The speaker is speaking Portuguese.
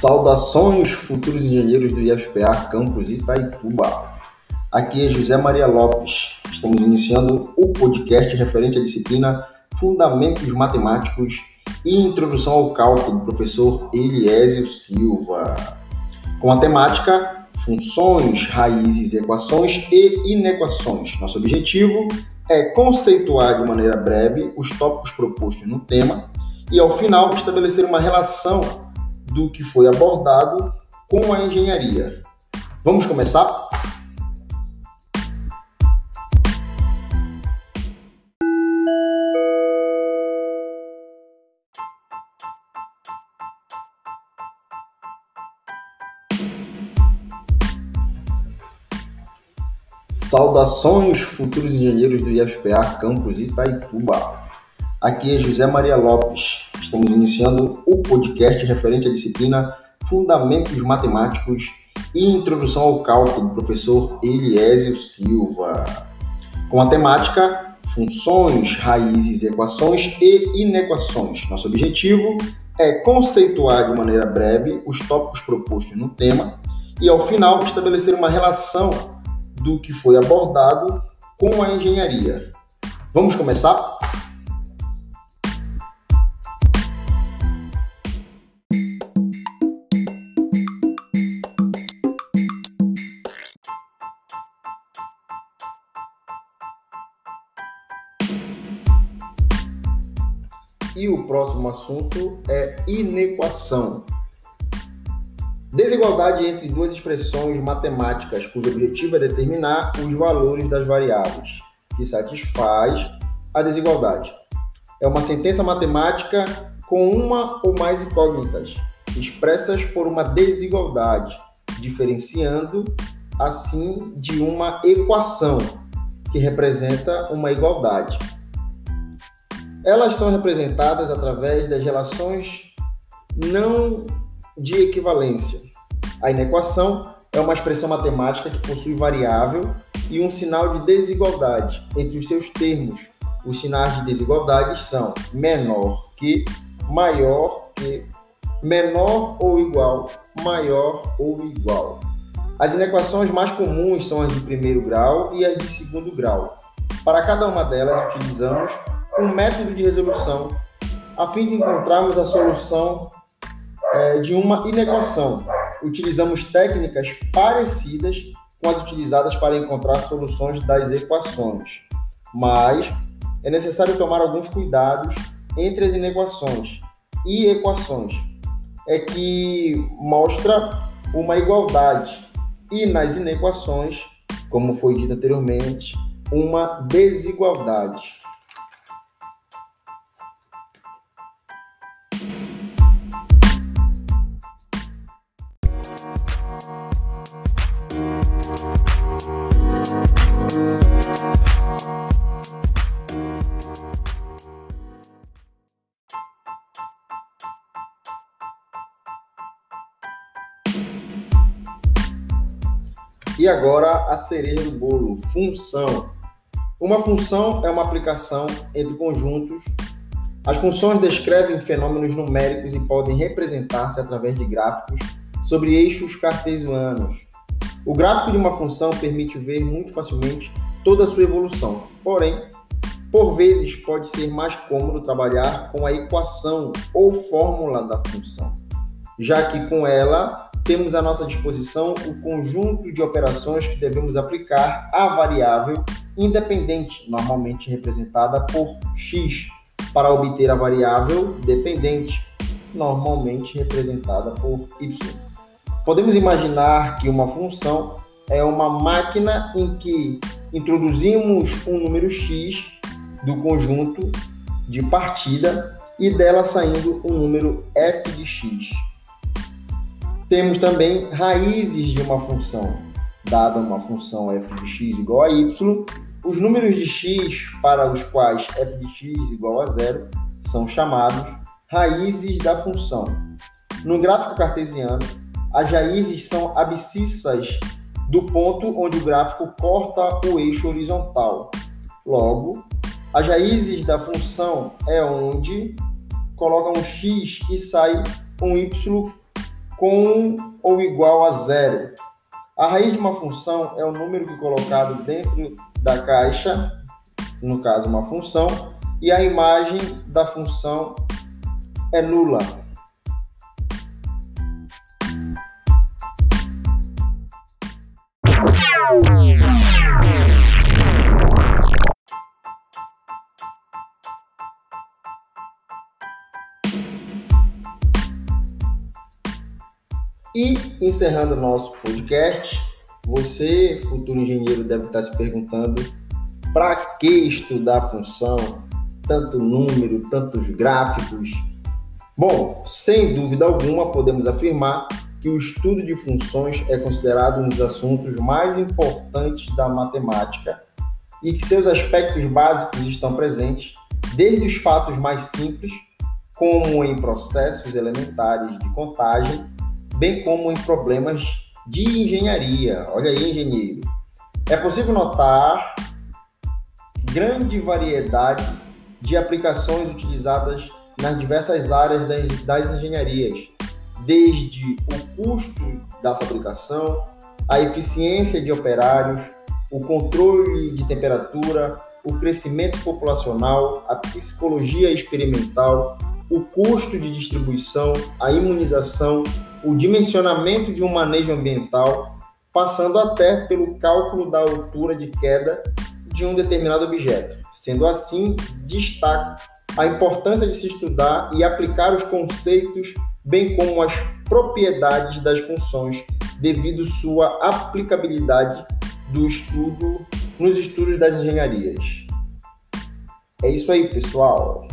Saudações, futuros engenheiros do IFPA Campus Itaituba. Aqui é José Maria Lopes. Estamos iniciando o podcast referente à disciplina Fundamentos Matemáticos e Introdução ao Cálculo do professor Eliésio Silva. Com a temática Funções, Raízes, Equações e Inequações. Nosso objetivo é conceituar de maneira breve os tópicos propostos no tema e, ao final, estabelecer uma relação do que foi abordado com a engenharia. Vamos começar? Saudações, futuros engenheiros do IFPA Campus Itaituba. Aqui é José Maria Lopes. Estamos iniciando o podcast referente à disciplina Fundamentos Matemáticos e Introdução ao Cálculo do professor Eliésio Silva. Com a temática Funções, Raízes, Equações e Inequações. Nosso objetivo é conceituar de maneira breve os tópicos propostos no tema e, ao final, estabelecer uma relação do que foi abordado com a engenharia. Vamos começar? E o próximo assunto é inequação. Desigualdade entre duas expressões matemáticas cujo objetivo é determinar os valores das variáveis, que satisfaz a desigualdade. É uma sentença matemática com uma ou mais incógnitas, expressas por uma desigualdade, diferenciando assim de uma equação, que representa uma igualdade. Elas são representadas através das relações não de equivalência. A inequação é uma expressão matemática que possui variável e um sinal de desigualdade entre os seus termos. Os sinais de desigualdade são menor que, maior que, menor ou igual, maior ou igual. As inequações mais comuns são as de primeiro grau e as de segundo grau. Para cada uma delas, utilizamos um método de resolução a fim de encontrarmos a solução é, de uma inequação. Utilizamos técnicas parecidas com as utilizadas para encontrar soluções das equações, mas é necessário tomar alguns cuidados entre as inequações e equações. É que mostra uma igualdade e nas inequações, como foi dito anteriormente, uma desigualdade. E agora a cereja do bolo, função. Uma função é uma aplicação entre conjuntos. As funções descrevem fenômenos numéricos e podem representar-se através de gráficos sobre eixos cartesianos. O gráfico de uma função permite ver muito facilmente toda a sua evolução. Porém, por vezes pode ser mais cômodo trabalhar com a equação ou fórmula da função, já que com ela temos à nossa disposição o conjunto de operações que devemos aplicar à variável independente, normalmente representada por x, para obter a variável dependente, normalmente representada por y. Podemos imaginar que uma função é uma máquina em que introduzimos um número x do conjunto de partida e dela saindo um número f de x. Temos também raízes de uma função. Dada uma função f de x igual a y, os números de x para os quais f de x igual a zero são chamados raízes da função. No gráfico cartesiano, as raízes são abscissas do ponto onde o gráfico corta o eixo horizontal. Logo, as raízes da função é onde coloca um x e sai um y com ou igual a zero. A raiz de uma função é o número que é colocado dentro da caixa, no caso uma função, e a imagem da função é nula. E encerrando nosso podcast, você, futuro engenheiro, deve estar se perguntando para que estudar função, tanto número, tantos gráficos. Bom, sem dúvida alguma, podemos afirmar que o estudo de funções é considerado um dos assuntos mais importantes da matemática e que seus aspectos básicos estão presentes desde os fatos mais simples, como em processos elementares de contagem, bem como em problemas de engenharia. Olha aí, engenheiro. É possível notar grande variedade de aplicações utilizadas nas diversas áreas das, das engenharias, desde o custo da fabricação, a eficiência de operários, o controle de temperatura, o crescimento populacional, a psicologia experimental, o custo de distribuição, a imunização, o dimensionamento de um manejo ambiental, passando até pelo cálculo da altura de queda de um determinado objeto. Sendo assim, destaca a importância de se estudar e aplicar os conceitos, bem como as propriedades das funções, devido sua aplicabilidade do estudo nos estudos das engenharias. É isso aí, pessoal.